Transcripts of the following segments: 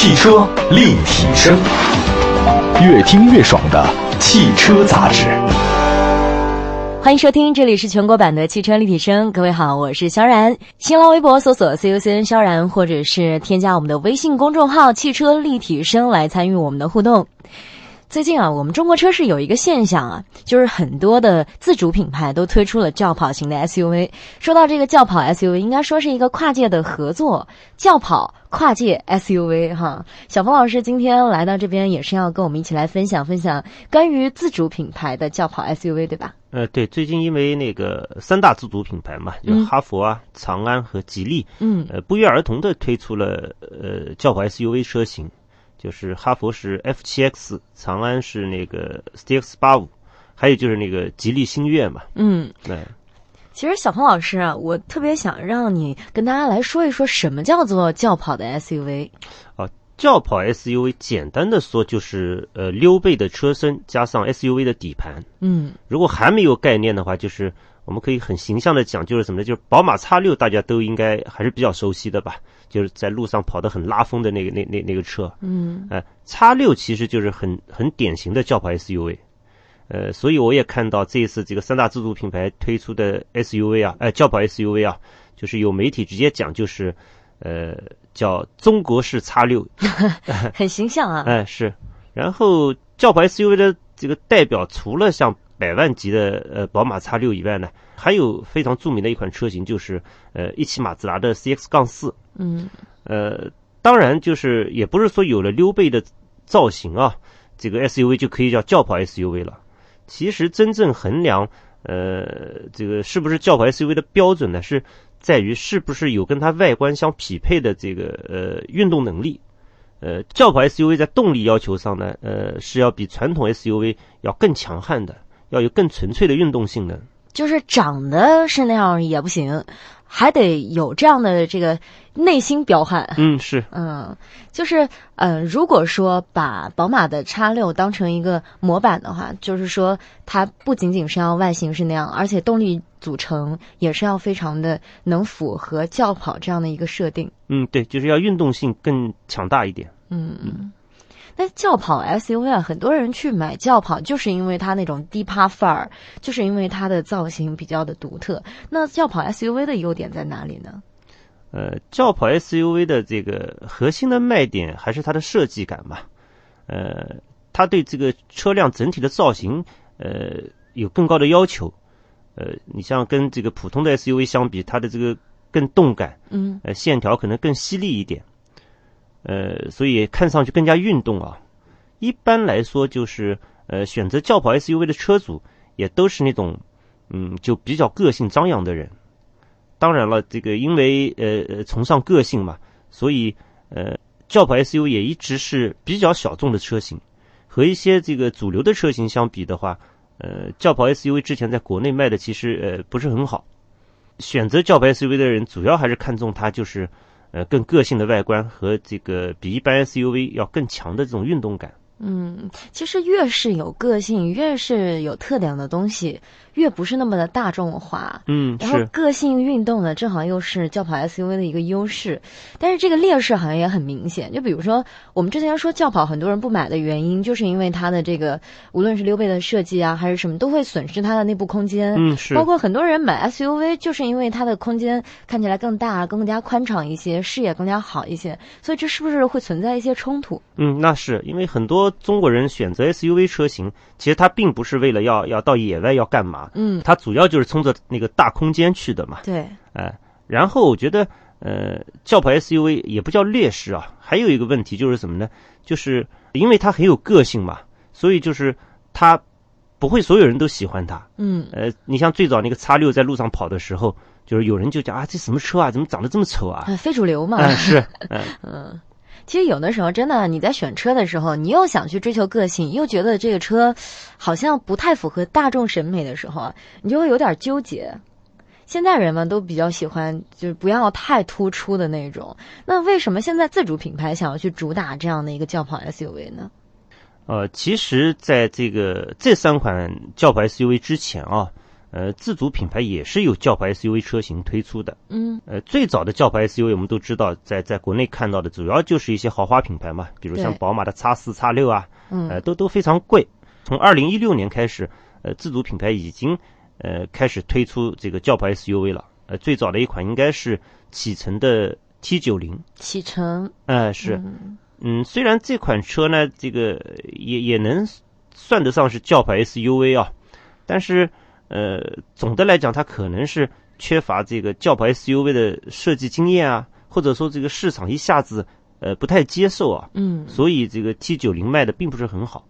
汽车立体声，越听越爽的汽车杂志。欢迎收听，这里是全国版的汽车立体声。各位好，我是肖然。新浪微博搜索 “CUCN 萧然”，或者是添加我们的微信公众号“汽车立体声”来参与我们的互动。最近啊，我们中国车市有一个现象啊，就是很多的自主品牌都推出了轿跑型的 SUV。说到这个轿跑 SUV，应该说是一个跨界的合作，轿跑跨界 SUV 哈。小峰老师今天来到这边也是要跟我们一起来分享分享关于自主品牌的轿跑 SUV，对吧？呃，对，最近因为那个三大自主品牌嘛，就哈弗啊、长安和吉利，嗯，呃，不约而同的推出了呃轿跑 SUV 车型。就是哈佛是 F 七 X，长安是那个 CX 八五，还有就是那个吉利星越嘛。嗯，对。其实小鹏老师啊，我特别想让你跟大家来说一说什么叫做轿跑的 SUV。啊，轿跑 SUV 简单的说就是呃溜背的车身加上 SUV 的底盘。嗯，如果还没有概念的话，就是我们可以很形象的讲，就是什么呢？就是宝马 X 六，大家都应该还是比较熟悉的吧。就是在路上跑得很拉风的那个那那那个车，嗯，呃，叉六其实就是很很典型的轿跑 SUV，呃，所以我也看到这一次这个三大自主品牌推出的 SUV 啊，呃，轿跑 SUV 啊，就是有媒体直接讲就是，呃，叫中国式叉六，很形象啊，哎 是，然后轿跑 SUV 的这个代表除了像百万级的呃宝马 X 六以外呢，还有非常著名的一款车型就是呃一汽马自达的 CX 杠四。嗯，呃，当然就是也不是说有了溜背的造型啊，这个 SUV 就可以叫轿跑 SUV 了。其实真正衡量呃这个是不是轿跑 SUV 的标准呢，是在于是不是有跟它外观相匹配的这个呃运动能力。呃，轿跑 SUV 在动力要求上呢，呃是要比传统 SUV 要更强悍的，要有更纯粹的运动性能。就是长得是那样也不行。还得有这样的这个内心彪悍。嗯，是，嗯，就是，嗯，如果说把宝马的叉六当成一个模板的话，就是说它不仅仅是要外形是那样，而且动力组成也是要非常的能符合轿跑这样的一个设定。嗯，对，就是要运动性更强大一点。嗯嗯。那轿跑 SUV 啊，很多人去买轿跑，就是因为它那种低趴范儿，就是因为它的造型比较的独特。那轿跑 SUV 的优点在哪里呢？呃，轿跑 SUV 的这个核心的卖点还是它的设计感吧。呃，它对这个车辆整体的造型，呃，有更高的要求。呃，你像跟这个普通的 SUV 相比，它的这个更动感，嗯，呃，线条可能更犀利一点。呃，所以看上去更加运动啊。一般来说，就是呃，选择轿跑 SUV 的车主也都是那种，嗯，就比较个性张扬的人。当然了，这个因为呃呃崇尚个性嘛，所以呃，轿跑 SUV 也一直是比较小众的车型。和一些这个主流的车型相比的话，呃，轿跑 SUV 之前在国内卖的其实呃不是很好。选择轿跑 SUV 的人，主要还是看重它就是。呃，更个性的外观和这个比一般 SUV 要更强的这种运动感。嗯，其实越是有个性，越是有特点的东西。越不是那么的大众化，嗯，然后个性运动呢，正好又是轿跑 SUV 的一个优势，但是这个劣势好像也很明显。就比如说，我们之前说轿跑很多人不买的原因，就是因为它的这个无论是溜背的设计啊，还是什么，都会损失它的内部空间。嗯，是。包括很多人买 SUV，就是因为它的空间看起来更大、更加宽敞一些，视野更加好一些。所以这是不是会存在一些冲突？嗯，那是因为很多中国人选择 SUV 车型，其实它并不是为了要要到野外要干嘛。嗯，它主要就是冲着那个大空间去的嘛。对，哎，然后我觉得，呃，轿跑 SUV 也不叫劣势啊，还有一个问题就是什么呢？就是因为它很有个性嘛，所以就是它不会所有人都喜欢它。嗯，呃，你像最早那个叉六在路上跑的时候，就是有人就讲啊，这什么车啊，怎么长得这么丑啊？非主流嘛。嗯，是，嗯。其实有的时候，真的你在选车的时候，你又想去追求个性，又觉得这个车好像不太符合大众审美的时候，你就会有点纠结。现在人们都比较喜欢，就是不要太突出的那种。那为什么现在自主品牌想要去主打这样的一个轿跑 SUV 呢？呃，其实，在这个这三款轿跑 SUV 之前啊，呃，自主品牌也是有轿跑 SUV 车型推出的。嗯。呃，最早的轿跑 SUV 我们都知道，在在国内看到的主要就是一些豪华品牌嘛，比如像宝马的 X 四、X 六啊，嗯。呃，都都非常贵。从二零一六年开始，呃，自主品牌已经呃开始推出这个轿跑 SUV 了。呃，最早的一款应该是启辰的 T 九零，启辰。呃，是，嗯。嗯，虽然这款车呢，这个也也能算得上是轿跑 SUV 啊，但是呃，总的来讲，它可能是缺乏这个轿跑 SUV 的设计经验啊，或者说这个市场一下子呃不太接受啊，嗯，所以这个 T 九零卖的并不是很好。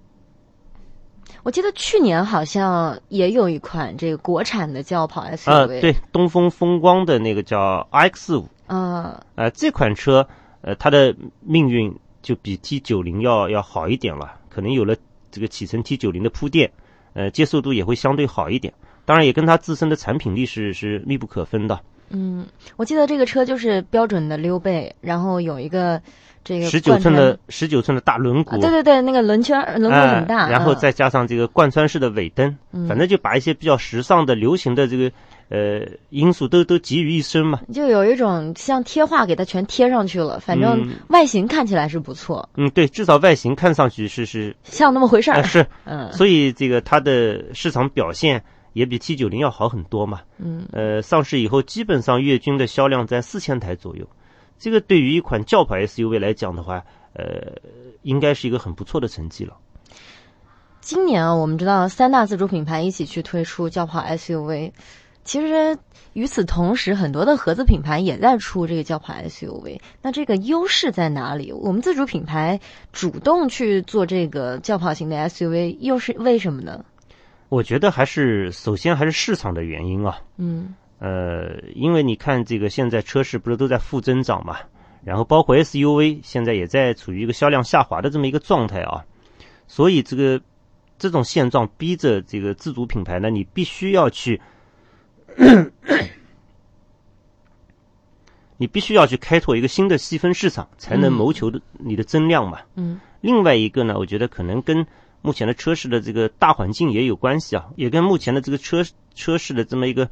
我记得去年好像也有一款这个国产的轿跑 SUV，啊，对，东风风光的那个叫 RX 五，啊，呃，这款车呃它的命运就比 T 九零要要好一点了，可能有了这个启辰 T 九零的铺垫，呃，接受度也会相对好一点。当然，也跟它自身的产品力是是密不可分的。嗯，我记得这个车就是标准的溜背，然后有一个这个十九寸的十九寸的大轮毂，啊，对对对，那个轮圈轮毂很大，哎然后嗯。再加上这个贯穿式的尾灯，嗯。反正就把一些比较时尚的、流行的这个呃因素都都集于一身嘛。就有一种像贴画给它全贴上去了，反正嗯。外形看起来是不错，嗯，对，至少外形看上去是是像那么回事儿。呃是，嗯。所以这个它的市场表现也比 T 九零要好很多嘛。嗯呃，上市以后基本上月均的销量在四千台左右，这个对于一款轿跑 SUV 来讲的话，呃，应该是一个很不错的成绩了。今年啊，我们知道三大自主品牌一起去推出轿跑 SUV，其实与此同时，很多的合资品牌也在出这个轿跑 SUV。那这个优势在哪里？我们自主品牌主动去做这个轿跑型的 SUV，又是为什么呢？我觉得还是首先还是市场的原因啊，嗯。呃，因为你看这个现在车市不是都在负增长嘛，然后包括 SUV 现在也在处于一个销量下滑的这么一个状态啊，所以这个这种现状逼着这个自主品牌呢，你必须要去，你必须要去开拓一个新的细分市场，才能嗯。谋求的你的增量嘛。嗯。另外一个呢，我觉得可能跟目前的车市的这个大环境也有关系啊，也跟目前的这个车车市的这么一个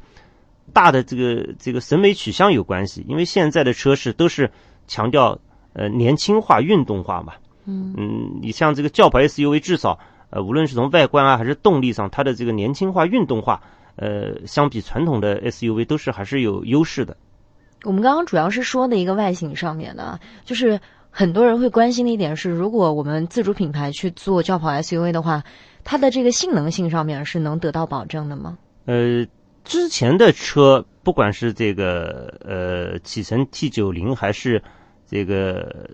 大的这个这个审美取向有关系。因为现在的车市都是强调呃年轻化、运动化嘛。嗯嗯，你像这个轿跑 SUV，至少呃无论是从外观啊还是动力上，它的这个年轻化、运动化，呃，相比传统的 SUV 都是还是有优势的。我们刚刚主要是说的一个外形上面的啊，就是很多人会关心的一点是，如果我们自主品牌去做轿跑 SUV 的话，它的这个性能性上面是能得到保证的吗？呃，之前的车，不管是这个呃启辰 T 九零还是这个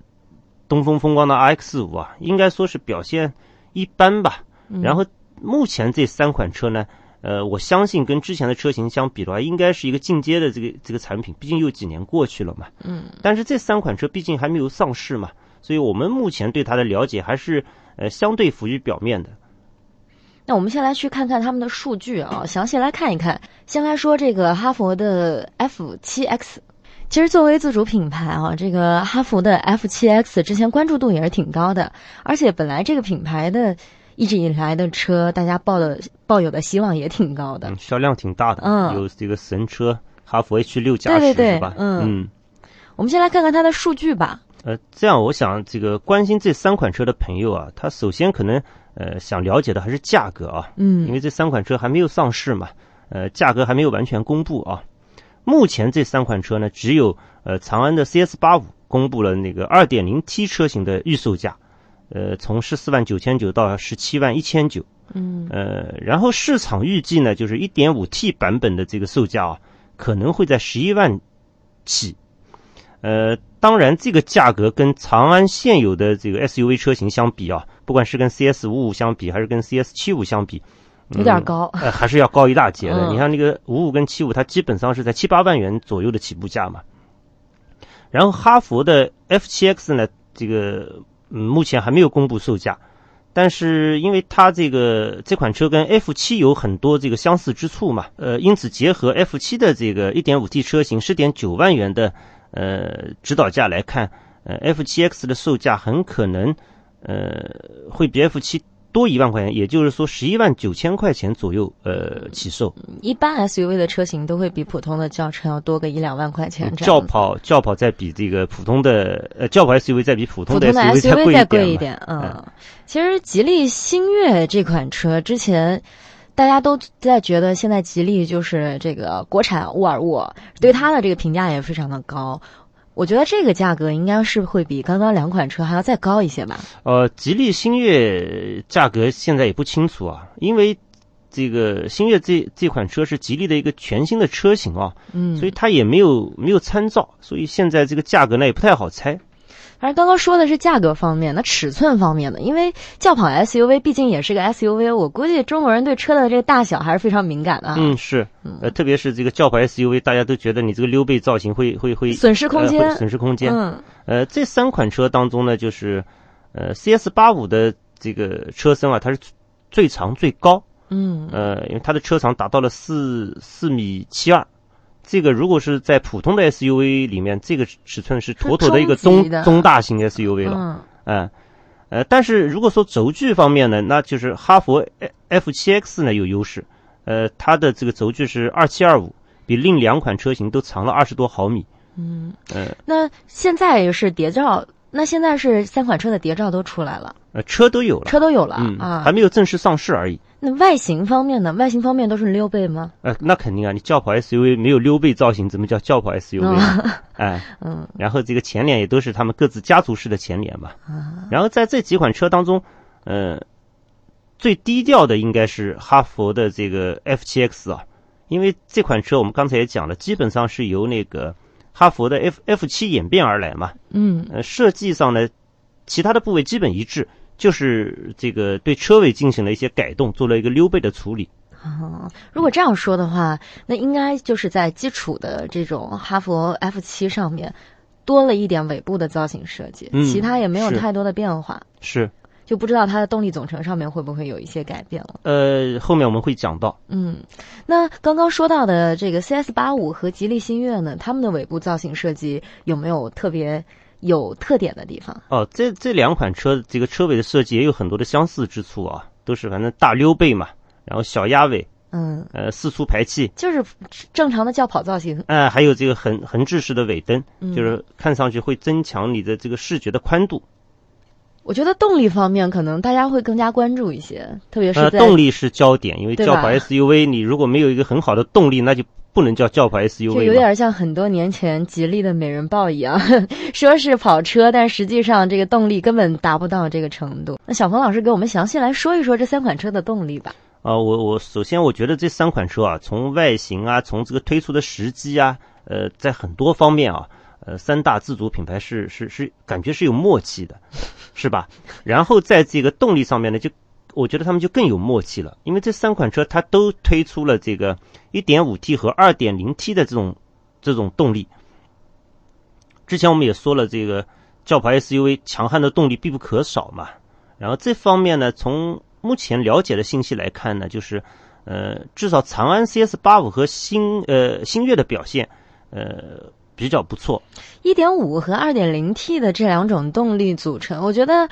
东风风光的 RX 五啊，应该说是表现一般吧。嗯然后目前这三款车呢，呃，我相信跟之前的车型相比的话，应该是一个进阶的这个这个产品，毕竟又几年过去了嘛。嗯但是这三款车毕竟还没有上市嘛，所以我们目前对它的了解还是呃相对浮于表面的。那我们先来去看看他们的数据啊，详细来看一看。先来说这个哈佛的 F 七 X，其实作为自主品牌啊，这个哈弗的 F 7 X 之前关注度也是挺高的，而且本来这个品牌的一直以来的车，大家抱的抱有的希望也挺高的嗯，。销量挺大的，嗯有这个神车哈弗 H 六加十对对对是吧？嗯嗯我们先来看看它的数据吧。呃，这样我想这个关心这三款车的朋友啊，他首先可能呃想了解的还是价格啊，嗯因嗯为这三款车还没有上市嘛，呃，价格还没有完全公布啊。目前这三款车呢，只有呃长安的 CS 八五公布了那个 2.0T 车型的预售价，呃，从十四万九千九到十七万一千九。嗯呃，然后市场预计呢，就是一点五 T 版本的这个售价啊，可能会在十一万起。呃，当然，这个价格跟长安现有的这个 SUV 车型相比啊，不管是跟 CS 五五相比，还是跟 CS 七五相比，有点高。呃，还是要高一大截的。嗯你看那个五五跟七五，它基本上是在七八万元左右的起步价嘛。然后哈佛的 F 七 X 呢，这个嗯目前还没有公布售价，但是因为它这个这款车跟 F 七有很多这个相似之处嘛，呃，因此结合 F 七的这个 1.5T 车型十点九万元的呃指导价来看，呃 F 七 X 的售价很可能呃会比 F 七多一万块钱，也就是说十一万九千块钱左右，呃，起售。一般 SUV 的车型都会比普通的轿车要多个一两万块钱。轿跑轿跑再比这个普通的呃轿跑 SUV 再比普通的 SUV 再贵一点。嗯，其实吉利星越这款车之前。大家都在觉得现在吉利就是这个国产沃尔沃，对它的这个评价也非常的高。我觉得这个价格应该是会比刚刚两款车还要再高一些吧。呃，吉利星越价格现在也不清楚啊，因为这个星越这这款车是吉利的一个全新的车型啊，嗯，所以它也没有没有参照，所以现在这个价格呢也不太好猜。反正刚刚说的是价格方面，那尺寸方面的，因为轿跑 SUV 毕竟也是个 SUV，我估计中国人对车的这个大小还是非常敏感的。啊嗯，是，呃，特别是这个轿跑 SUV，大家都觉得你这个溜背造型会会会损失空间，损失空间。嗯，呃，这三款车当中呢，就是呃 CS 八五的这个车身啊，它是最长最高。嗯，呃，因为它的车长达到了四四米七二。这个如果是在普通的 SUV 里面，这个尺寸是妥妥的一个中中大型 SUV 了。嗯，呃，但是如果说轴距方面呢，那就是哈弗 F7X 呢有优势。呃，它的这个轴距是二七二五，比另两款车型都长了二十多毫米。嗯，呃，那现在是谍照。那现在是三款车的谍照都出来了，呃，车都有了，车都有了啊，还没有正式上市而已。那外形方面呢？外形方面都是溜背吗？呃，那肯定啊，你轿跑 SUV 没有溜背造型，怎么叫轿跑 SUV？哎，嗯，然后这个前脸也都是他们各自家族式的前脸嘛。然后在这几款车当中，呃，最低调的应该是哈佛的这个 F7X 啊，因为这款车我们刚才也讲了，基本上是由那个。哈佛的 F F 七演变而来嘛，嗯，呃，设计上呢，其他的部位基本一致，就是这个对车尾进行了一些改动，做了一个溜背的处理。哦，如果这样说的话，那应该就是在基础的这种哈佛 F 七上面多了一点尾部的造型设计，其他也没有太多的变化。是。就不知道它的动力总成上面会不会有一些改变了。呃，后面我们会讲到。嗯，那刚刚说到的这个 CS 八五和吉利星越呢，他们的尾部造型设计有没有特别有特点的地方？哦，这这两款车这个车尾的设计也有很多的相似之处啊，都是反正大溜背嘛，然后小鸭尾，嗯，呃，四出排气，就是正常的轿跑造型。哎，还有这个横横置式的尾灯，就是看上去会增强你的这个视觉的宽度。我觉得动力方面可能大家会更加关注一些，特别是动力是焦点，因为轿跑 SUV 你如果没有一个很好的动力，那就不能叫轿跑 SUV。就有点像很多年前吉利的美人豹一样，说是跑车，但实际上这个动力根本达不到这个程度。那小鹏老师给我们详细来说一说这三款车的动力吧。啊，我我首先我觉得这三款车啊，从外形啊，从这个推出的时机啊，呃，在很多方面啊。呃，三大自主品牌是是是，感觉是有默契的，是吧？然后在这个动力上面呢，就我觉得他们就更有默契了，因为这三款车它都推出了这个 1.5T 和 2.0T 的这种这种动力。之前我们也说了，这个轿跑 SUV 强悍的动力必不可少嘛。然后这方面呢，从目前了解的信息来看呢，就是呃，至少长安 CS85 和新呃星越的表现，呃。比较不错，一点五和二点零 T 的这两种动力组成，我觉得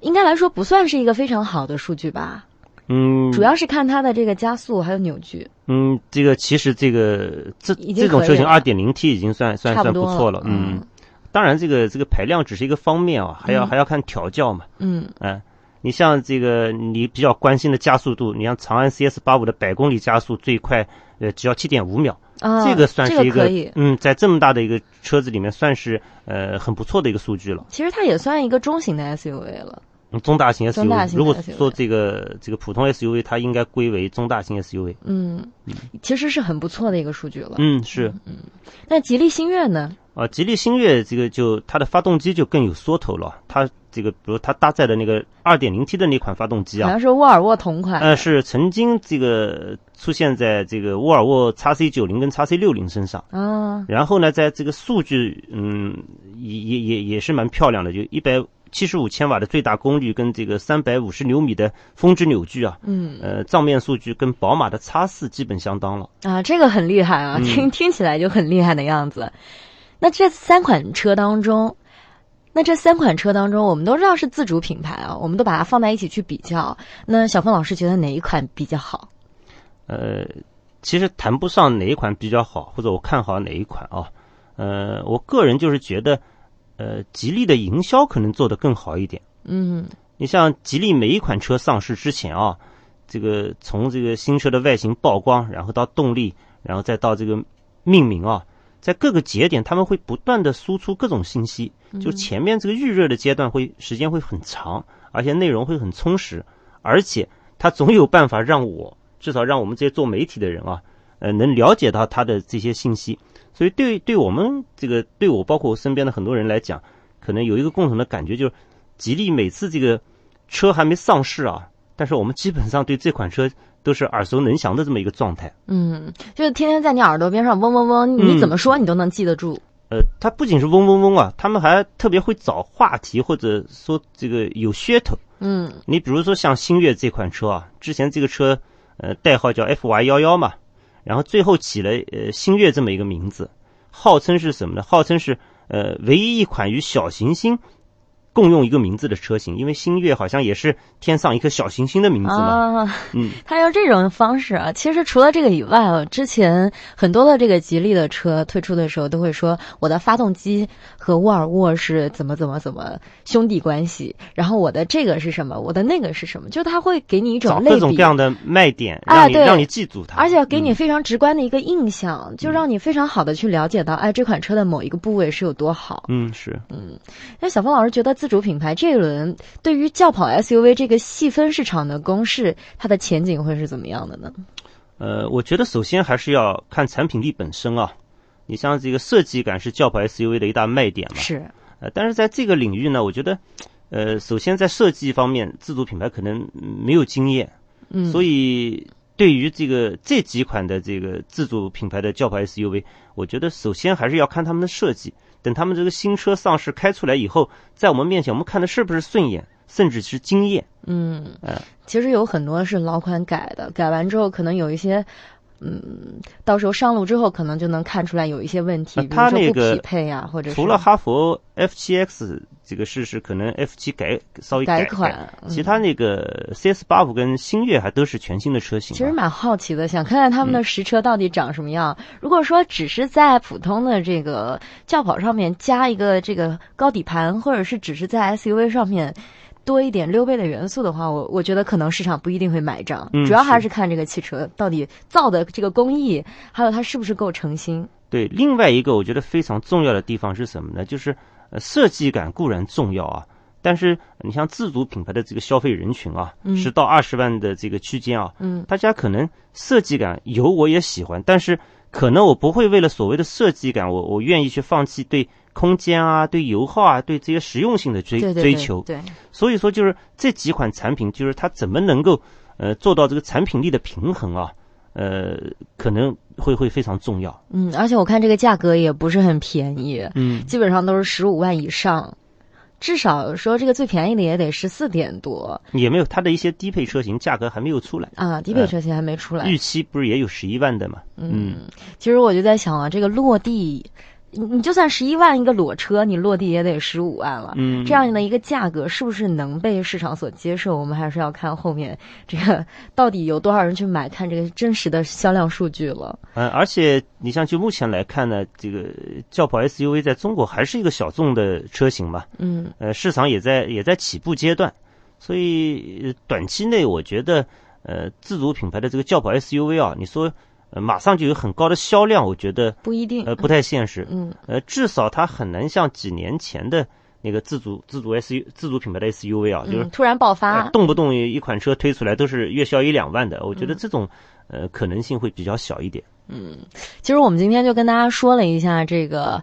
应该来说不算是一个非常好的数据吧。嗯，主要是看它的这个加速还有扭矩。嗯，这个其实这个这这种车型二点零 T 已经算算算不错了。嗯，当然这个这个排量只是一个方面啊，还要还要看调教嘛。嗯，哎，你像这个你比较关心的加速度，你像长安 CS 八五的百公里加速最快呃只要七点五秒。啊，这个算是一个嗯，在这么大的一个车子里面，算是呃很不错的一个数据了。其实它也算一个中型的 SUV 了，中大型 SUV。如果说这个这个普通 SUV，它应该归为中大型 SUV。嗯，其实是很不错的一个数据了。嗯，是。嗯，那吉利星越呢？啊，吉利星越这个就它的发动机就更有缩头了，它。这个，比如它搭载的那个 2.0T 的那款发动机啊，好像是沃尔沃同款。呃，是曾经这个出现在这个沃尔沃 XC90 跟 XC60 身上。啊。然后呢，在这个数据，嗯，也也也也是蛮漂亮的，就一百七十五千瓦的最大功率跟这个三百五十牛米的峰值扭矩啊。嗯。呃，账面数据跟宝马的 x 四基本相当了。啊，这个很厉害啊，听听起来就很厉害的样子。那这三款车当中。那这三款车当中，我们都知道是自主品牌啊，我们都把它放在一起去比较。那小峰老师觉得哪一款比较好？呃，其实谈不上哪一款比较好，或者我看好哪一款啊。呃，我个人就是觉得，呃，吉利的营销可能做得更好一点。嗯，你像吉利每一款车上市之前啊，这个从这个新车的外形曝光，然后到动力，然后再到这个命名啊，在各个节点他们会不断的输出各种信息。就前面这个预热的阶段会时间会很长，而且内容会很充实，而且他总有办法让我至少让我们这些做媒体的人啊，呃，能了解到他的这些信息。所以对对我们这个对我包括我身边的很多人来讲，可能有一个共同的感觉，就是吉利每次这个车还没上市啊，但是我们基本上对这款车都是耳熟能详的这么一个状态。嗯，就是天天在你耳朵边上嗡嗡嗡，你怎么说你都能记得住。呃，它不仅是嗡嗡嗡啊，他们还特别会找话题，或者说这个有噱头。嗯，你比如说像星越这款车啊，之前这个车呃代号叫 FY 幺幺嘛。然后最后起了呃星月这么一个名字，号称是什么呢？号称是呃唯一一款与小行星。共用一个名字的车型，因为星月好像也是天上一颗小行星的名字嘛。啊，嗯，他用这种方式啊。其实除了这个以外，之前很多的这个吉利的车推出的时候，都会说我的发动机和沃尔沃是怎么怎么怎么兄弟关系，然后我的这个是什么，我的那个是什么，就他会给你一种各种各样的卖点，让你让你记住它，而且给你非常直观的一个印象，就让你非常好的去了解到，哎，这款车的某一个部位是有多好。嗯，是，嗯，那小峰老师觉得。自主品牌这一轮对于轿跑 SUV 这个细分市场的攻势，它的前景会是怎么样的呢？呃，我觉得首先还是要看产品力本身啊。你像这个设计感是轿跑 SUV 的一大卖点嘛？是。呃，但是在这个领域呢，我觉得，呃，首先在设计方面，自主品牌可能没有经验。嗯。所以对于这个这几款的这个自主品牌的轿跑 SUV，我觉得首先还是要看他们的设计。等他们这个新车上市开出来以后，在我们面前，我们看的是不是顺眼，甚至是惊艳？嗯，其实有很多是老款改的，改完之后可能有一些。嗯，到时候上路之后，可能就能看出来有一些问题，比如说不匹配呀，或者除了哈佛 F 七 X 这个事实，可能 F 七改稍微改款，其他那个 CS 八五跟星越还都是全新的车型。其实蛮好奇的，想看看他们的实车到底长什么样。如果说只是在普通的这个轿跑上面加一个这个高底盘，或者是只是在 SUV 上面。多一点溜背的元素的话，我我觉得可能市场不一定会买账，主要还是看这个汽车到底造的这个工艺，还有它是不是够诚心。对，另外一个我觉得非常重要的地方是什么呢？就是呃设计感固然重要啊，但是你像自主品牌的这个消费人群啊，十到二十万的这个区间啊，嗯，大家可能设计感有我也喜欢，但是可能我不会为了所谓的设计感，我我愿意去放弃对。空间啊，对油耗啊，对这些实用性的追追求，对，所以说就是这几款产品，就是它怎么能够呃做到这个产品力的平衡啊，呃，可能会会非常重要。嗯，而且我看这个价格也不是很便宜，嗯，基本上都是十五万以上。至少说这个最便宜的也得十四点多，也没有它的一些低配车型价格还没有出来啊，低配车型还没出来，预期不是也有十一万的嘛？嗯，其实我就在想啊，这个落地。你你就算十一万一个裸车，你落地也得十五万了。嗯，这样的一个价格是不是能被市场所接受？我们还是要看后面这个 到底有多少人去买，看这个真实的销量数据了。嗯，而且你像就目前来看呢，这个轿跑 SUV 在中国还是一个小众的车型嘛。嗯，呃，市场也在也在起步阶段，所以短期内我觉得，呃，自主品牌的这个轿跑 SUV 啊，你说。马上就有很高的销量，我觉得不一定，呃，不太现实。嗯，呃，至少它很难像几年前的那个自主自主 S U 自主品牌的 S U V 啊，就是突然爆发，动不动一款车推出来都是月销一两万的。我觉得这种呃可能性会比较小一点。嗯，其实我们今天就跟大家说了一下这个。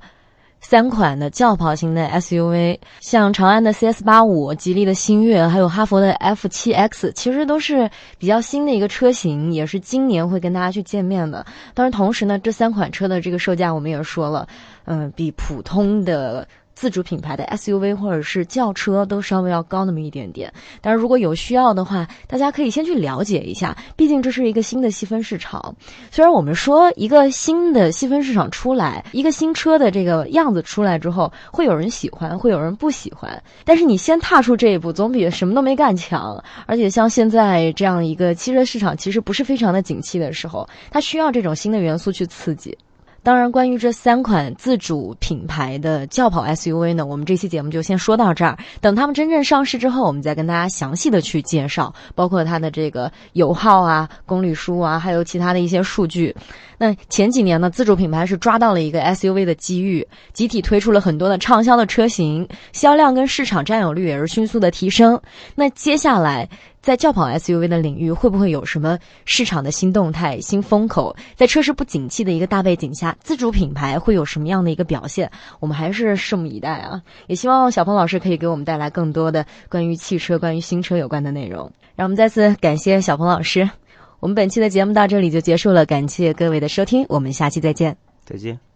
三款的轿跑型的 SUV，像长安的 CS 八五、吉利的星越，还有哈佛的 F 七 X，其实都是比较新的一个车型，也是今年会跟大家去见面的。当然，同时呢，这三款车的这个售价我们也说了，嗯，比普通的。自主品牌的 SUV 或者是轿车都稍微要高那么一点点。但是如果有需要的话，大家可以先去了解一下，毕竟这是一个新的细分市场。虽然我们说一个新的细分市场出来，一个新车的这个样子出来之后，会有人喜欢，会有人不喜欢，但是你先踏出这一步，总比什么都没干强。而且像现在这样一个汽车市场其实不是非常的景气的时候，它需要这种新的元素去刺激。当然，关于这三款自主品牌的轿跑 SUV 呢，我们这期节目就先说到这儿。等他们真正上市之后，我们再跟大家详细的去介绍，包括它的这个油耗啊、公里数啊，还有其他的一些数据。那前几年呢，自主品牌是抓到了一个 SUV 的机遇，集体推出了很多的畅销的车型，销量跟市场占有率也是迅速的提升。那接下来，在轿跑 SUV 的领域，会不会有什么市场的新动态、新风口？在车市不景气的一个大背景下，自主品牌会有什么样的一个表现？我们还是拭目以待啊！也希望小鹏老师可以给我们带来更多的关于汽车、关于新车有关的内容。让我们再次感谢小鹏老师。我们本期的节目到这里就结束了，感谢各位的收听，我们下期再见。再见。